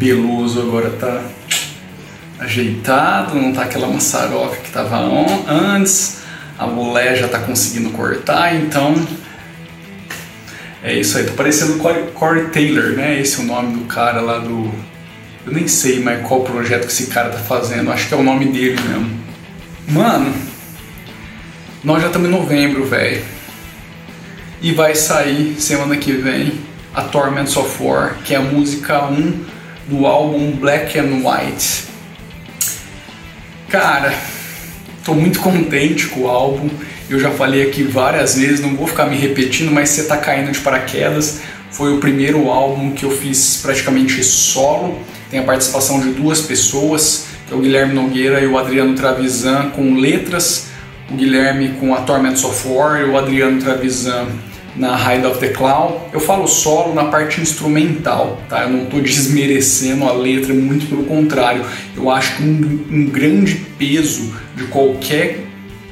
Beloso agora tá ajeitado, não tá aquela maçaroca que tava antes, a mulher já tá conseguindo cortar, então é isso aí, tô parecendo Corey, Corey Taylor, né? Esse é o nome do cara lá do. Eu nem sei mais qual projeto que esse cara tá fazendo, acho que é o nome dele mesmo. Mano, nós já estamos em novembro, velho. E vai sair semana que vem a Torments of War, que é a música 1 do álbum Black and White. Cara, tô muito contente com o álbum. Eu já falei aqui várias vezes, não vou ficar me repetindo, mas você tá caindo de paraquedas. Foi o primeiro álbum que eu fiz praticamente solo. Tem a participação de duas pessoas, que é o Guilherme Nogueira e o Adriano Travisan com letras, o Guilherme com a Torments of War e o Adriano Travisan na Hide of the Cloud. Eu falo solo na parte instrumental, tá? Eu não estou desmerecendo a letra, muito pelo contrário. Eu acho que um, um grande peso de qualquer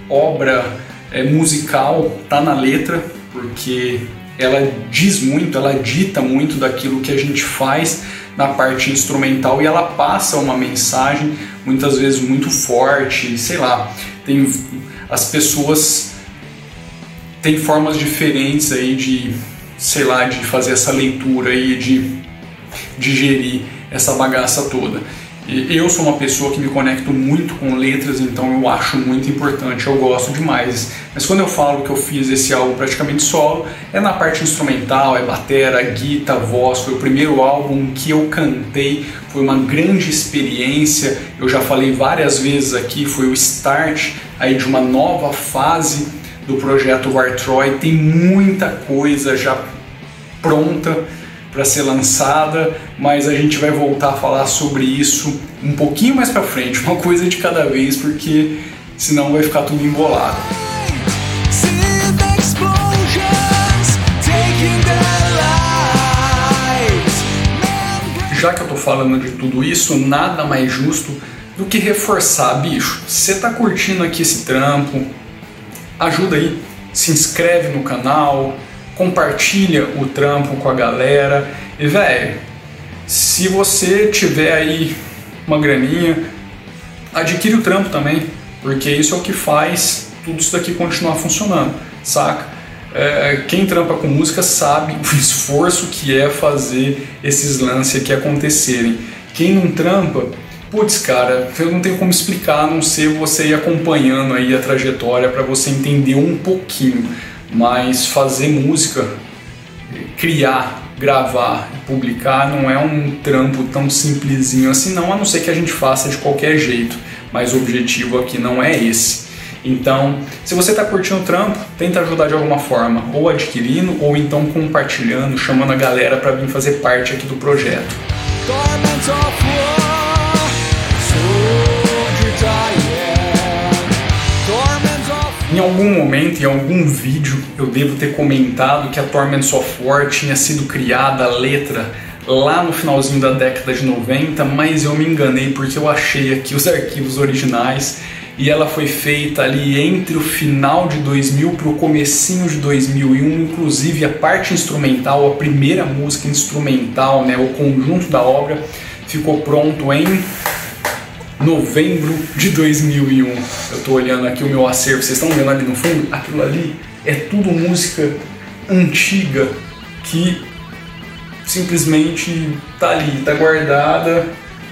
obra é, musical tá na letra, porque ela diz muito, ela dita muito daquilo que a gente faz na parte instrumental e ela passa uma mensagem muitas vezes muito forte, sei lá, tem as pessoas têm formas diferentes aí de, sei lá, de fazer essa leitura aí de digerir essa bagaça toda. Eu sou uma pessoa que me conecto muito com letras, então eu acho muito importante, eu gosto demais. Mas quando eu falo que eu fiz esse álbum praticamente solo, é na parte instrumental, é batera, guitarra, voz. Foi o primeiro álbum que eu cantei, foi uma grande experiência. Eu já falei várias vezes aqui, foi o start aí de uma nova fase do projeto War Troy. Tem muita coisa já pronta para ser lançada, mas a gente vai voltar a falar sobre isso um pouquinho mais para frente, uma coisa de cada vez, porque senão vai ficar tudo embolado. Já que eu tô falando de tudo isso, nada mais justo do que reforçar, bicho. Você tá curtindo aqui esse trampo, ajuda aí, se inscreve no canal, compartilha o trampo com a galera. E velho, se você tiver aí uma graninha, adquire o trampo também, porque isso é o que faz tudo isso daqui continuar funcionando, saca? É, quem trampa com música sabe o esforço que é fazer esses lances aqui acontecerem. Quem não trampa, putz, cara, eu não tenho como explicar a não ser você ir acompanhando aí a trajetória para você entender um pouquinho mas fazer música, criar, gravar publicar não é um trampo tão simplesinho assim não, a não ser que a gente faça de qualquer jeito, mas o objetivo aqui não é esse. Então, se você está curtindo o trampo, tenta ajudar de alguma forma, ou adquirindo, ou então compartilhando, chamando a galera para vir fazer parte aqui do projeto. Em algum momento, em algum vídeo, eu devo ter comentado que a Torment of War tinha sido criada a letra lá no finalzinho da década de 90, mas eu me enganei porque eu achei aqui os arquivos originais e ela foi feita ali entre o final de 2000 para o comecinho de 2001, inclusive a parte instrumental, a primeira música instrumental, né, o conjunto da obra ficou pronto em novembro de 2001. Eu estou olhando aqui o meu acervo, vocês estão vendo ali no fundo? Aquilo ali é tudo música antiga que simplesmente tá ali, tá guardada.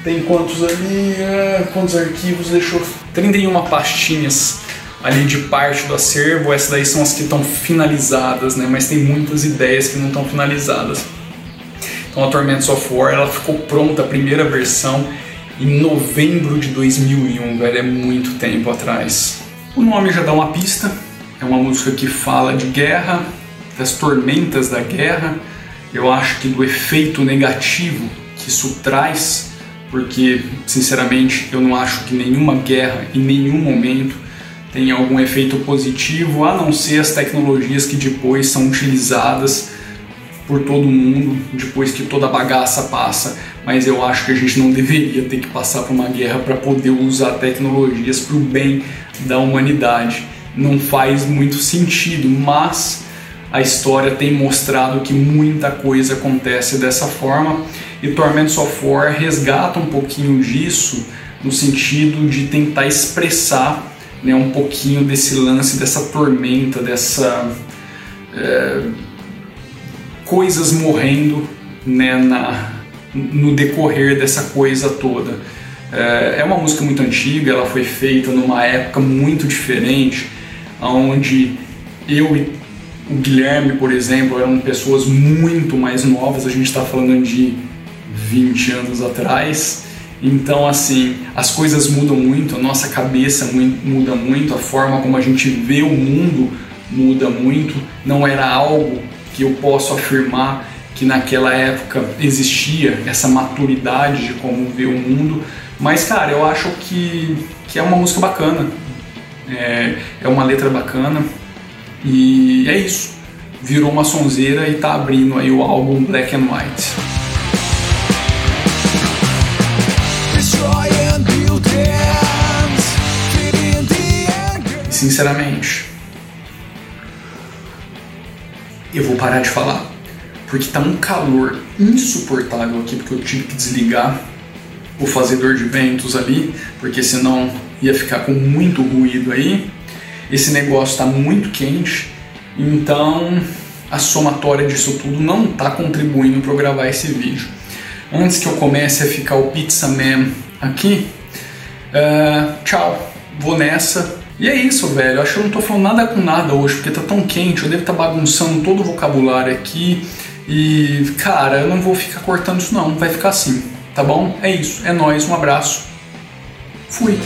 Tem quantos ali? É, quantos arquivos? Deixou 31 pastinhas ali de parte do acervo. Essas daí são as que estão finalizadas, né? Mas tem muitas ideias que não estão finalizadas. Então a Torments of War ela ficou pronta, a primeira versão em novembro de 2001, velho, é muito tempo atrás. O nome já dá uma pista, é uma música que fala de guerra, das tormentas da guerra, eu acho que do efeito negativo que isso traz, porque sinceramente eu não acho que nenhuma guerra em nenhum momento tem algum efeito positivo, a não ser as tecnologias que depois são utilizadas por todo mundo depois que toda a bagaça passa, mas eu acho que a gente não deveria ter que passar por uma guerra para poder usar tecnologias para o bem da humanidade. Não faz muito sentido, mas a história tem mostrado que muita coisa acontece dessa forma. E Torments of War resgata um pouquinho disso no sentido de tentar expressar né, um pouquinho desse lance, dessa tormenta, dessa. É, coisas morrendo né, na, no decorrer dessa coisa toda. É, é uma música muito antiga, ela foi feita numa época muito diferente, onde eu e o Guilherme, por exemplo, eram pessoas muito mais novas, a gente está falando de 20 anos atrás. Então, assim, as coisas mudam muito, a nossa cabeça muda muito, a forma como a gente vê o mundo muda muito. Não era algo que eu posso afirmar que naquela época existia essa maturidade de como ver o mundo. Mas, cara, eu acho que, que é uma música bacana, é, é uma letra bacana e é isso. Virou uma sonzeira e tá abrindo aí o álbum Black and White. Sinceramente, eu vou parar de falar. Porque tá um calor insuportável aqui, porque eu tive que desligar o fazedor de ventos ali, porque senão ia ficar com muito ruído aí. Esse negócio está muito quente, então a somatória disso tudo não está contribuindo para eu gravar esse vídeo. Antes que eu comece a ficar o Pizza Man aqui, uh, tchau, vou nessa. E é isso, velho. Acho que eu não tô falando nada com nada hoje, porque tá tão quente, eu devo estar tá bagunçando todo o vocabulário aqui. E, cara, eu não vou ficar cortando isso não, vai ficar assim, tá bom? É isso, é nóis, um abraço. Fui.